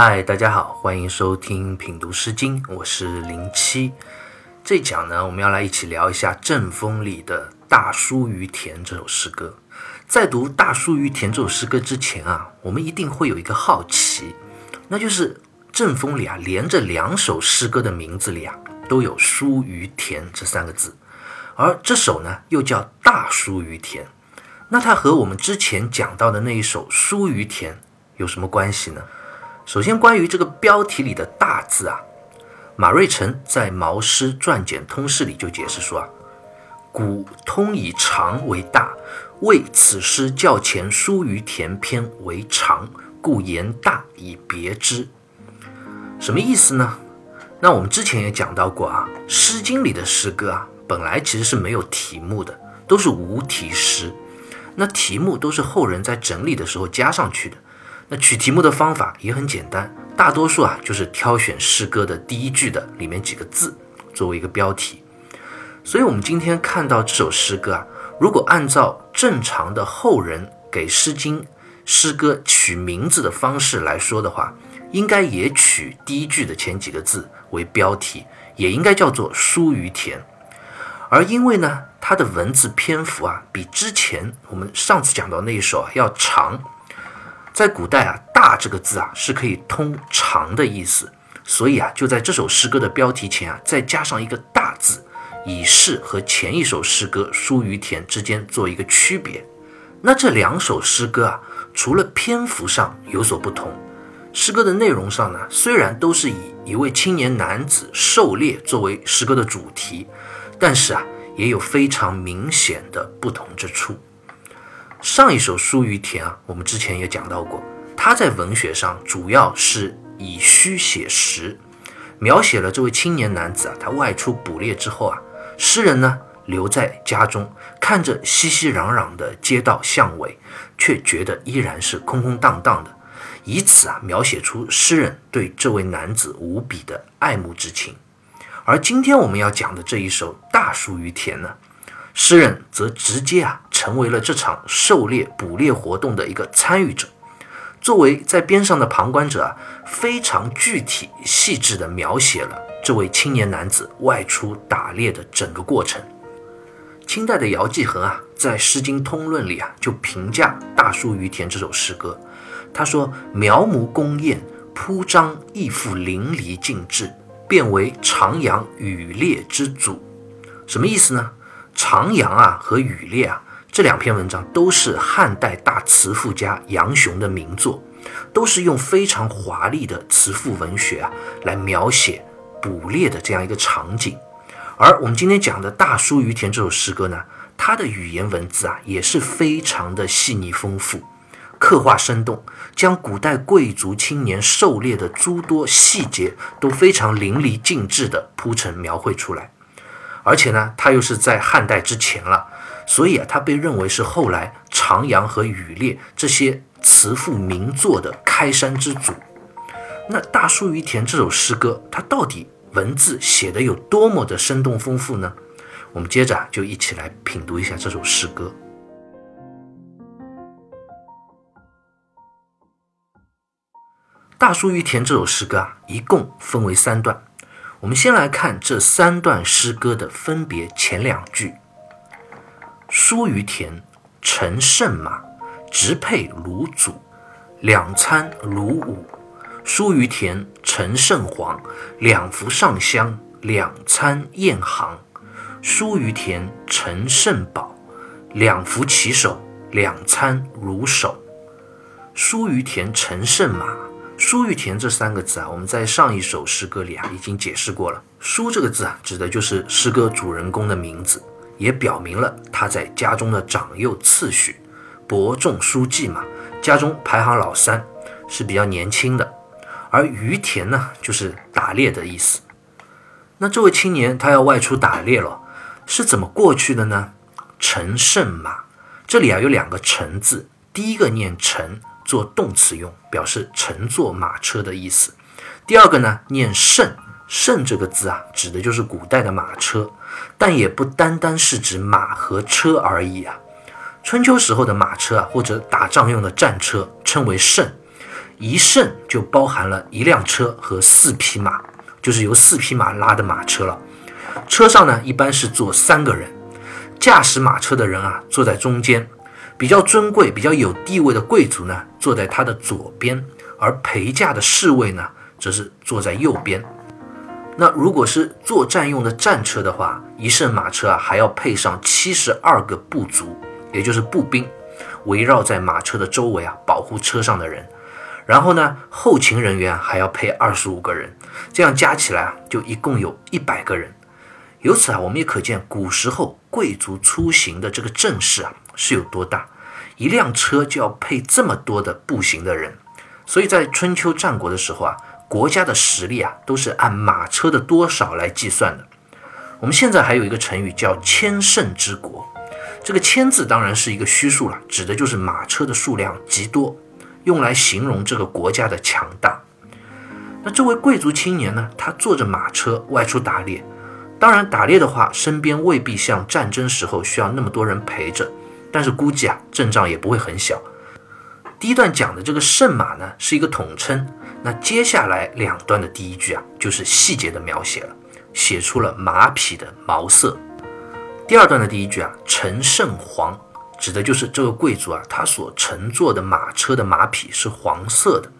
嗨，大家好，欢迎收听品读诗经，我是零七。这一讲呢，我们要来一起聊一下《阵风》里的《大叔于田》这首诗歌。在读《大叔于田》这首诗歌之前啊，我们一定会有一个好奇，那就是《阵风》里啊，连着两首诗歌的名字里啊，都有“叔于田”这三个字，而这首呢，又叫《大叔于田》。那它和我们之前讲到的那一首《叔于田》有什么关系呢？首先，关于这个标题里的大字啊，马瑞辰在《毛诗传简通释》里就解释说啊，古通以长为大，为此诗较前疏于田篇为长，故言大以别之。什么意思呢？那我们之前也讲到过啊，《诗经》里的诗歌啊，本来其实是没有题目的，都是无题诗，那题目都是后人在整理的时候加上去的。那取题目的方法也很简单，大多数啊就是挑选诗歌的第一句的里面几个字作为一个标题。所以，我们今天看到这首诗歌啊，如果按照正常的后人给《诗经》诗歌取名字的方式来说的话，应该也取第一句的前几个字为标题，也应该叫做“书于田”。而因为呢，它的文字篇幅啊比之前我们上次讲到那一首啊要长。在古代啊，大这个字啊是可以通长的意思，所以啊，就在这首诗歌的标题前啊，再加上一个大字，以示和前一首诗歌《书于田》之间做一个区别。那这两首诗歌啊，除了篇幅上有所不同，诗歌的内容上呢，虽然都是以一位青年男子狩猎作为诗歌的主题，但是啊，也有非常明显的不同之处。上一首《书于田》啊，我们之前也讲到过，他在文学上主要是以虚写实，描写了这位青年男子啊，他外出捕猎之后啊，诗人呢留在家中，看着熙熙攘攘的街道巷尾，却觉得依然是空空荡荡的，以此啊描写出诗人对这位男子无比的爱慕之情。而今天我们要讲的这一首《大书于田》呢？诗人则直接啊成为了这场狩猎捕猎活动的一个参与者，作为在边上的旁观者啊，非常具体细致地描写了这位青年男子外出打猎的整个过程。清代的姚继恒啊，在《诗经通论》里啊就评价《大叔于田》这首诗歌，他说：“描摹工艳，铺张亦复淋漓尽致，变为徜徉羽猎之祖。”什么意思呢？徜徉啊和羽猎啊这两篇文章都是汉代大词赋家杨雄的名作，都是用非常华丽的词赋文学啊来描写捕猎的这样一个场景。而我们今天讲的大叔于田这首诗歌呢，它的语言文字啊也是非常的细腻丰富，刻画生动，将古代贵族青年狩猎的诸多细节都非常淋漓尽致地铺陈描绘出来。而且呢，他又是在汉代之前了，所以啊，他被认为是后来徜徉和羽列这些词赋名作的开山之祖。那《大叔于田》这首诗歌，它到底文字写的有多么的生动丰富呢？我们接着啊就一起来品读一下这首诗歌。《大叔于田》这首诗歌啊，一共分为三段。我们先来看这三段诗歌的分别前两句：“疏于田，乘胜马，直配卢祖，两参卢武。疏于田，乘胜黄，两服上香，两餐宴行。疏于田，乘胜宝，两服骑手，两参如首。疏于田，乘胜马。”疏于田这三个字啊，我们在上一首诗歌里啊已经解释过了。疏这个字啊，指的就是诗歌主人公的名字，也表明了他在家中的长幼次序。伯仲叔季嘛，家中排行老三，是比较年轻的。而于田呢，就是打猎的意思。那这位青年他要外出打猎了，是怎么过去的呢？乘胜马，这里啊有两个乘字，第一个念乘。做动词用，表示乘坐马车的意思。第二个呢，念胜，胜这个字啊，指的就是古代的马车，但也不单单是指马和车而已啊。春秋时候的马车啊，或者打仗用的战车，称为胜，一胜就包含了一辆车和四匹马，就是由四匹马拉的马车了。车上呢，一般是坐三个人，驾驶马车的人啊坐在中间，比较尊贵、比较有地位的贵族呢坐在他的左边，而陪驾的侍卫呢则是坐在右边。那如果是作战用的战车的话，一乘马车啊还要配上七十二个步卒，也就是步兵，围绕在马车的周围啊保护车上的人。然后呢，后勤人员还要配二十五个人，这样加起来啊就一共有一百个人。由此啊，我们也可见古时候贵族出行的这个阵势啊是有多大，一辆车就要配这么多的步行的人。所以在春秋战国的时候啊。国家的实力啊，都是按马车的多少来计算的。我们现在还有一个成语叫“千乘之国”，这个“千”字当然是一个虚数了，指的就是马车的数量极多，用来形容这个国家的强大。那这位贵族青年呢，他坐着马车外出打猎，当然打猎的话，身边未必像战争时候需要那么多人陪着，但是估计啊，阵仗也不会很小。第一段讲的这个圣马呢，是一个统称。那接下来两段的第一句啊，就是细节的描写了，写出了马匹的毛色。第二段的第一句啊，乘胜黄，指的就是这个贵族啊，他所乘坐的马车的马匹是黄色的。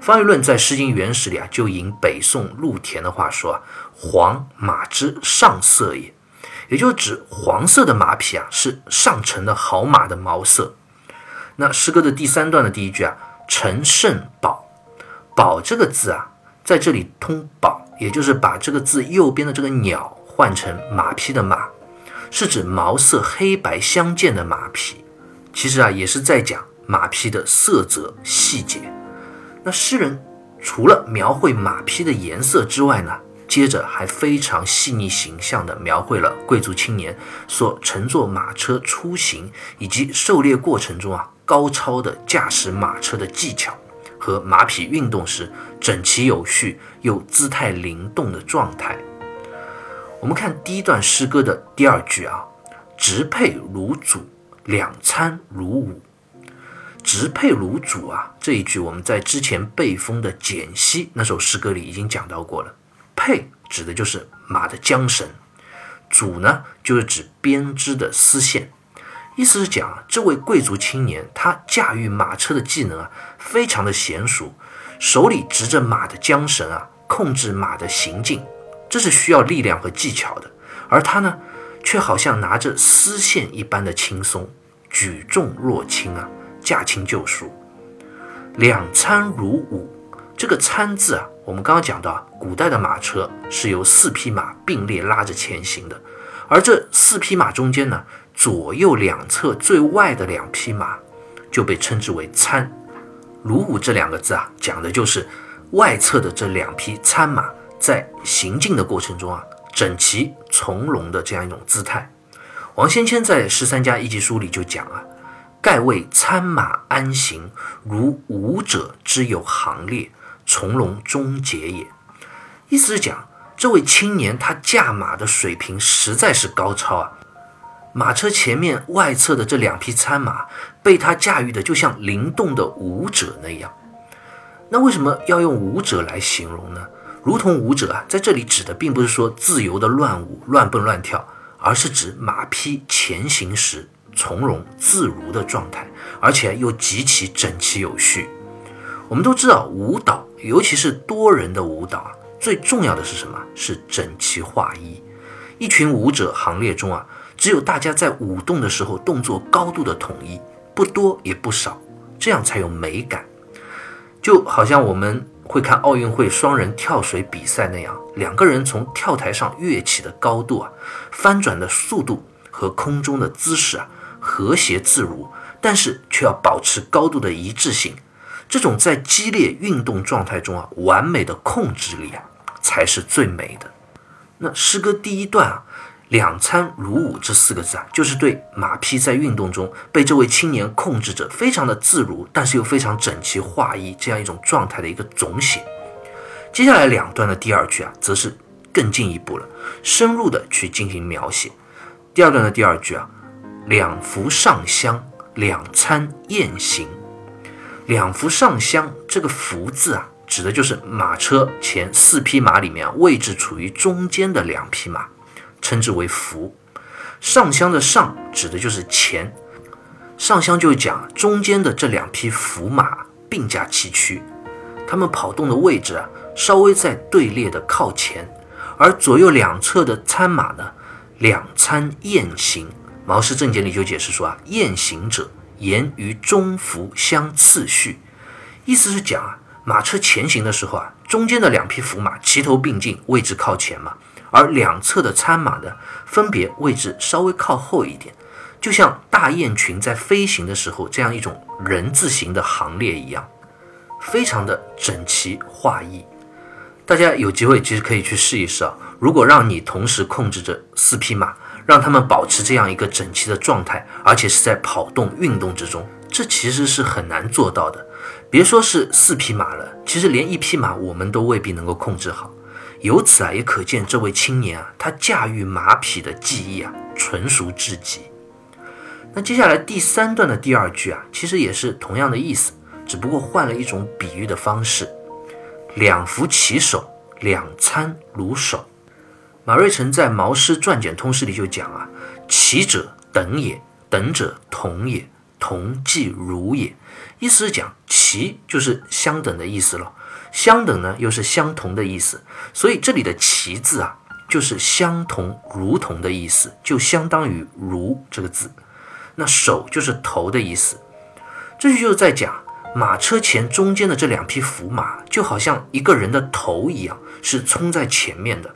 方玉论在《诗经原始》里啊，就引北宋陆田的话说啊，黄马之上色也，也就指黄色的马匹啊，是上乘的好马的毛色。那诗歌的第三段的第一句啊，乘胜宝。宝这个字啊，在这里通宝，也就是把这个字右边的这个鸟换成马匹的马，是指毛色黑白相间的马匹。其实啊，也是在讲马匹的色泽细节。那诗人除了描绘马匹的颜色之外呢，接着还非常细腻形象地描绘了贵族青年所乘坐马车出行以及狩猎过程中啊高超的驾驶马车的技巧。和马匹运动时整齐有序又姿态灵动的状态。我们看第一段诗歌的第二句啊，“直佩如主，两餐如舞。”直佩如主啊，这一句我们在之前背风的简析那首诗歌里已经讲到过了。佩指的就是马的缰绳，主呢就是指编织的丝线。意思是讲，这位贵族青年他驾驭马车的技能啊，非常的娴熟，手里执着马的缰绳啊，控制马的行进，这是需要力量和技巧的。而他呢，却好像拿着丝线一般的轻松，举重若轻啊，驾轻就熟。两餐如舞，这个餐字啊，我们刚刚讲到，古代的马车是由四匹马并列拉着前行的，而这四匹马中间呢。左右两侧最外的两匹马就被称之为参。鲁舞这两个字啊，讲的就是外侧的这两匹参马在行进的过程中啊，整齐从容的这样一种姿态。王先谦在《十三家一集书》里就讲啊，盖谓参马安行，如舞者之有行列，从容终结也。意思是讲，这位青年他驾马的水平实在是高超啊。马车前面外侧的这两匹餐马被他驾驭的就像灵动的舞者那样。那为什么要用舞者来形容呢？如同舞者啊，在这里指的并不是说自由的乱舞、乱蹦乱跳，而是指马匹前行时从容自如的状态，而且又极其整齐有序。我们都知道，舞蹈尤其是多人的舞蹈啊，最重要的是什么？是整齐划一。一群舞者行列中啊。只有大家在舞动的时候，动作高度的统一，不多也不少，这样才有美感。就好像我们会看奥运会双人跳水比赛那样，两个人从跳台上跃起的高度啊，翻转的速度和空中的姿势啊，和谐自如，但是却要保持高度的一致性。这种在激烈运动状态中啊，完美的控制力啊，才是最美的。那诗歌第一段啊。两餐如舞这四个字啊，就是对马匹在运动中被这位青年控制着，非常的自如，但是又非常整齐划一这样一种状态的一个总写。接下来两段的第二句啊，则是更进一步了，深入的去进行描写。第二段的第二句啊，两服上香，两餐宴行。两服上香这个“伏”字啊，指的就是马车前四匹马里面位置处于中间的两匹马，称之为“伏”。上香的“上”指的就是前，上香就讲中间的这两匹福马并驾齐驱，他们跑动的位置啊，稍微在队列的靠前，而左右两侧的参马呢，两参雁行。毛氏正解里就解释说啊，雁行者言于中伏相次序，意思是讲啊，马车前行的时候啊，中间的两匹福马齐头并进，位置靠前嘛。而两侧的参马呢，分别位置稍微靠后一点，就像大雁群在飞行的时候这样一种人字形的行列一样，非常的整齐划一。大家有机会其实可以去试一试啊。如果让你同时控制着四匹马，让他们保持这样一个整齐的状态，而且是在跑动运动之中，这其实是很难做到的。别说是四匹马了，其实连一匹马我们都未必能够控制好。由此啊，也可见这位青年啊，他驾驭马匹的技艺啊，纯熟至极。那接下来第三段的第二句啊，其实也是同样的意思，只不过换了一种比喻的方式。两伏其手，两餐如手。马瑞辰在《毛诗传简通释》里就讲啊，齐者等也，等者同也，同即如也。意思是讲齐就是相等的意思了。相等呢，又是相同的意思，所以这里的“齐”字啊，就是相同、如同的意思，就相当于“如”这个字。那“手”就是头的意思。这句就是在讲马车前中间的这两匹伏马，就好像一个人的头一样，是冲在前面的；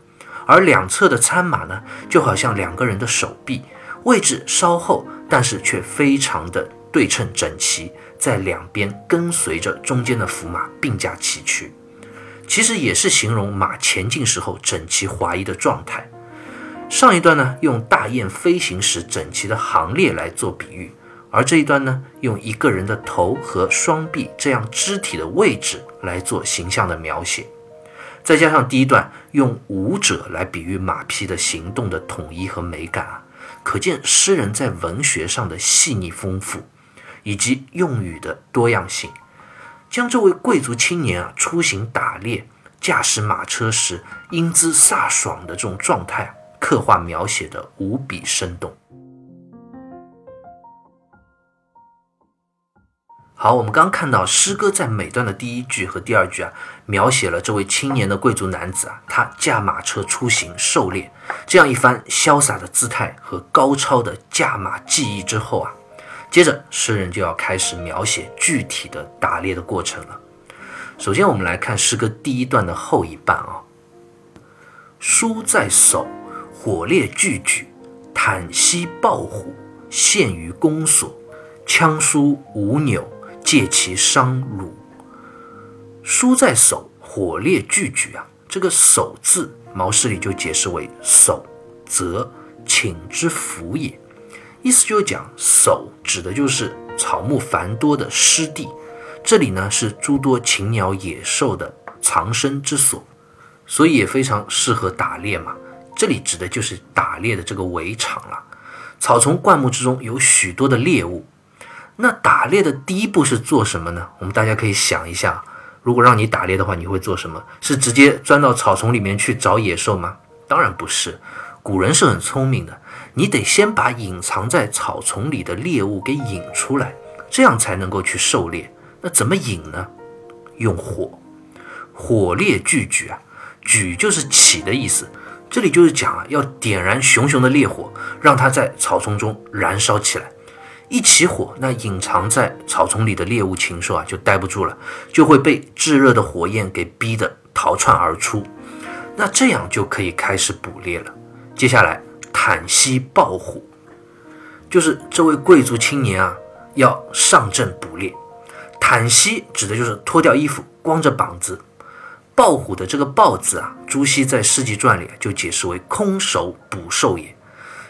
而两侧的参马呢，就好像两个人的手臂，位置稍后，但是却非常的对称整齐。在两边跟随着中间的伏马并驾齐驱，其实也是形容马前进时候整齐划一的状态。上一段呢用大雁飞行时整齐的行列来做比喻，而这一段呢用一个人的头和双臂这样肢体的位置来做形象的描写。再加上第一段用舞者来比喻马匹的行动的统一和美感啊，可见诗人在文学上的细腻丰富。以及用语的多样性，将这位贵族青年啊出行打猎、驾驶马车时英姿飒爽的这种状态刻画描写的无比生动。好，我们刚看到诗歌在每段的第一句和第二句啊，描写了这位青年的贵族男子啊，他驾马车出行狩猎这样一番潇洒的姿态和高超的驾马技艺之后啊。接着，诗人就要开始描写具体的打猎的过程了。首先，我们来看诗歌第一段的后一半啊。书在手，火烈俱举，袒息抱虎，陷于弓所，枪书无纽，借其伤辱。书在手，火烈俱举啊，这个手字，毛诗里就解释为手，则请之福也。意思就是讲，叟指的就是草木繁多的湿地，这里呢是诸多禽鸟野兽的藏身之所，所以也非常适合打猎嘛。这里指的就是打猎的这个围场了。草丛灌木之中有许多的猎物，那打猎的第一步是做什么呢？我们大家可以想一下，如果让你打猎的话，你会做什么？是直接钻到草丛里面去找野兽吗？当然不是，古人是很聪明的。你得先把隐藏在草丛里的猎物给引出来，这样才能够去狩猎。那怎么引呢？用火，火烈聚举啊，举就是起的意思。这里就是讲啊，要点燃熊熊的烈火，让它在草丛中燃烧起来。一起火，那隐藏在草丛里的猎物禽兽啊，就待不住了，就会被炙热的火焰给逼得逃窜而出。那这样就可以开始捕猎了。接下来。袒息抱虎，就是这位贵族青年啊，要上阵捕猎。袒息指的就是脱掉衣服，光着膀子。抱虎的这个抱字啊，朱熹在《世纪传》里就解释为空手捕兽也，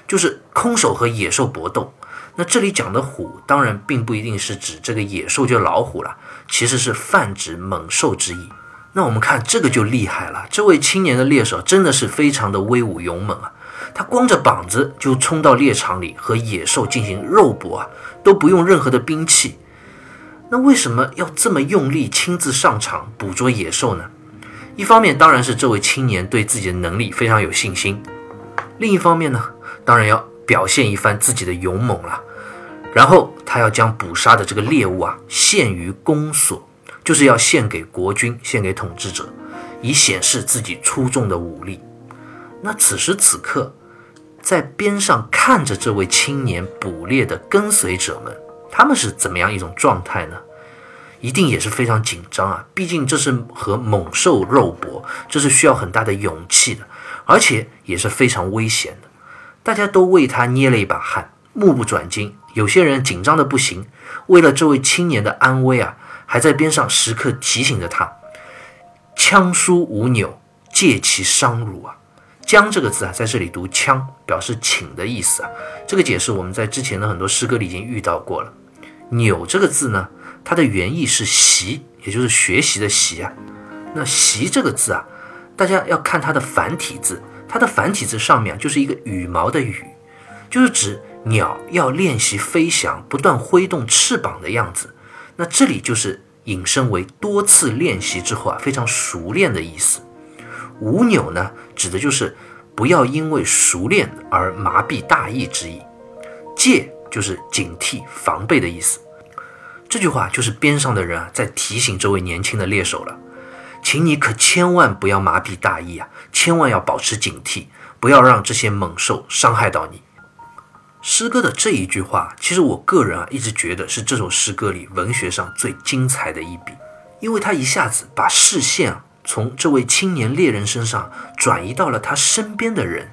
就是空手和野兽搏斗。那这里讲的虎，当然并不一定是指这个野兽，就老虎了，其实是泛指猛兽之意。那我们看这个就厉害了，这位青年的猎手真的是非常的威武勇猛啊。他光着膀子就冲到猎场里和野兽进行肉搏啊，都不用任何的兵器。那为什么要这么用力亲自上场捕捉野兽呢？一方面当然是这位青年对自己的能力非常有信心，另一方面呢，当然要表现一番自己的勇猛了。然后他要将捕杀的这个猎物啊献于公所，就是要献给国君，献给统治者，以显示自己出众的武力。那此时此刻，在边上看着这位青年捕猎的跟随者们。他们是怎么样一种状态呢？一定也是非常紧张啊！毕竟这是和猛兽肉搏，这是需要很大的勇气的，而且也是非常危险的。大家都为他捏了一把汗，目不转睛。有些人紧张的不行，为了这位青年的安危啊，还在边上时刻提醒着他：“枪书无钮，戒其伤辱啊！”“将”这个字啊，在这里读“枪”，表示请的意思啊。这个解释我们在之前的很多诗歌里已经遇到过了。扭这个字呢，它的原意是习，也就是学习的习啊。那习这个字啊，大家要看它的繁体字，它的繁体字上面啊就是一个羽毛的羽，就是指鸟要练习飞翔，不断挥动翅膀的样子。那这里就是引申为多次练习之后啊，非常熟练的意思。无钮呢，指的就是不要因为熟练而麻痹大意之意。戒。就是警惕、防备的意思。这句话就是边上的人啊，在提醒这位年轻的猎手了，请你可千万不要麻痹大意啊，千万要保持警惕，不要让这些猛兽伤害到你。诗歌的这一句话，其实我个人啊，一直觉得是这首诗歌里文学上最精彩的一笔，因为它一下子把视线啊，从这位青年猎人身上转移到了他身边的人。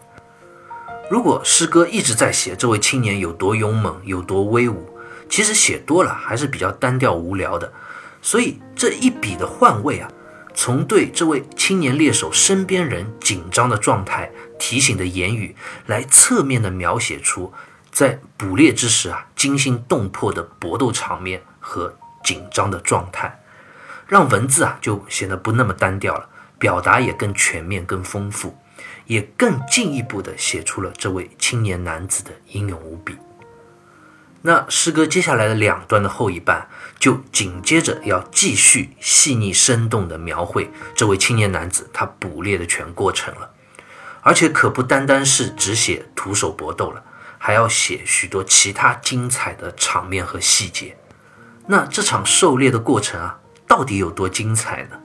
如果诗歌一直在写这位青年有多勇猛、有多威武，其实写多了还是比较单调无聊的。所以这一笔的换位啊，从对这位青年猎手身边人紧张的状态、提醒的言语，来侧面的描写出在捕猎之时啊惊心动魄的搏斗场面和紧张的状态，让文字啊就显得不那么单调了，表达也更全面、更丰富。也更进一步地写出了这位青年男子的英勇无比。那诗歌接下来的两段的后一半，就紧接着要继续细腻生动地描绘这位青年男子他捕猎的全过程了。而且可不单单是只写徒手搏斗了，还要写许多其他精彩的场面和细节。那这场狩猎的过程啊，到底有多精彩呢？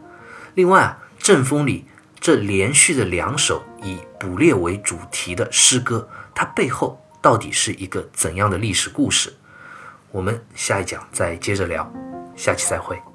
另外啊，阵风里。这连续的两首以捕猎为主题的诗歌，它背后到底是一个怎样的历史故事？我们下一讲再接着聊，下期再会。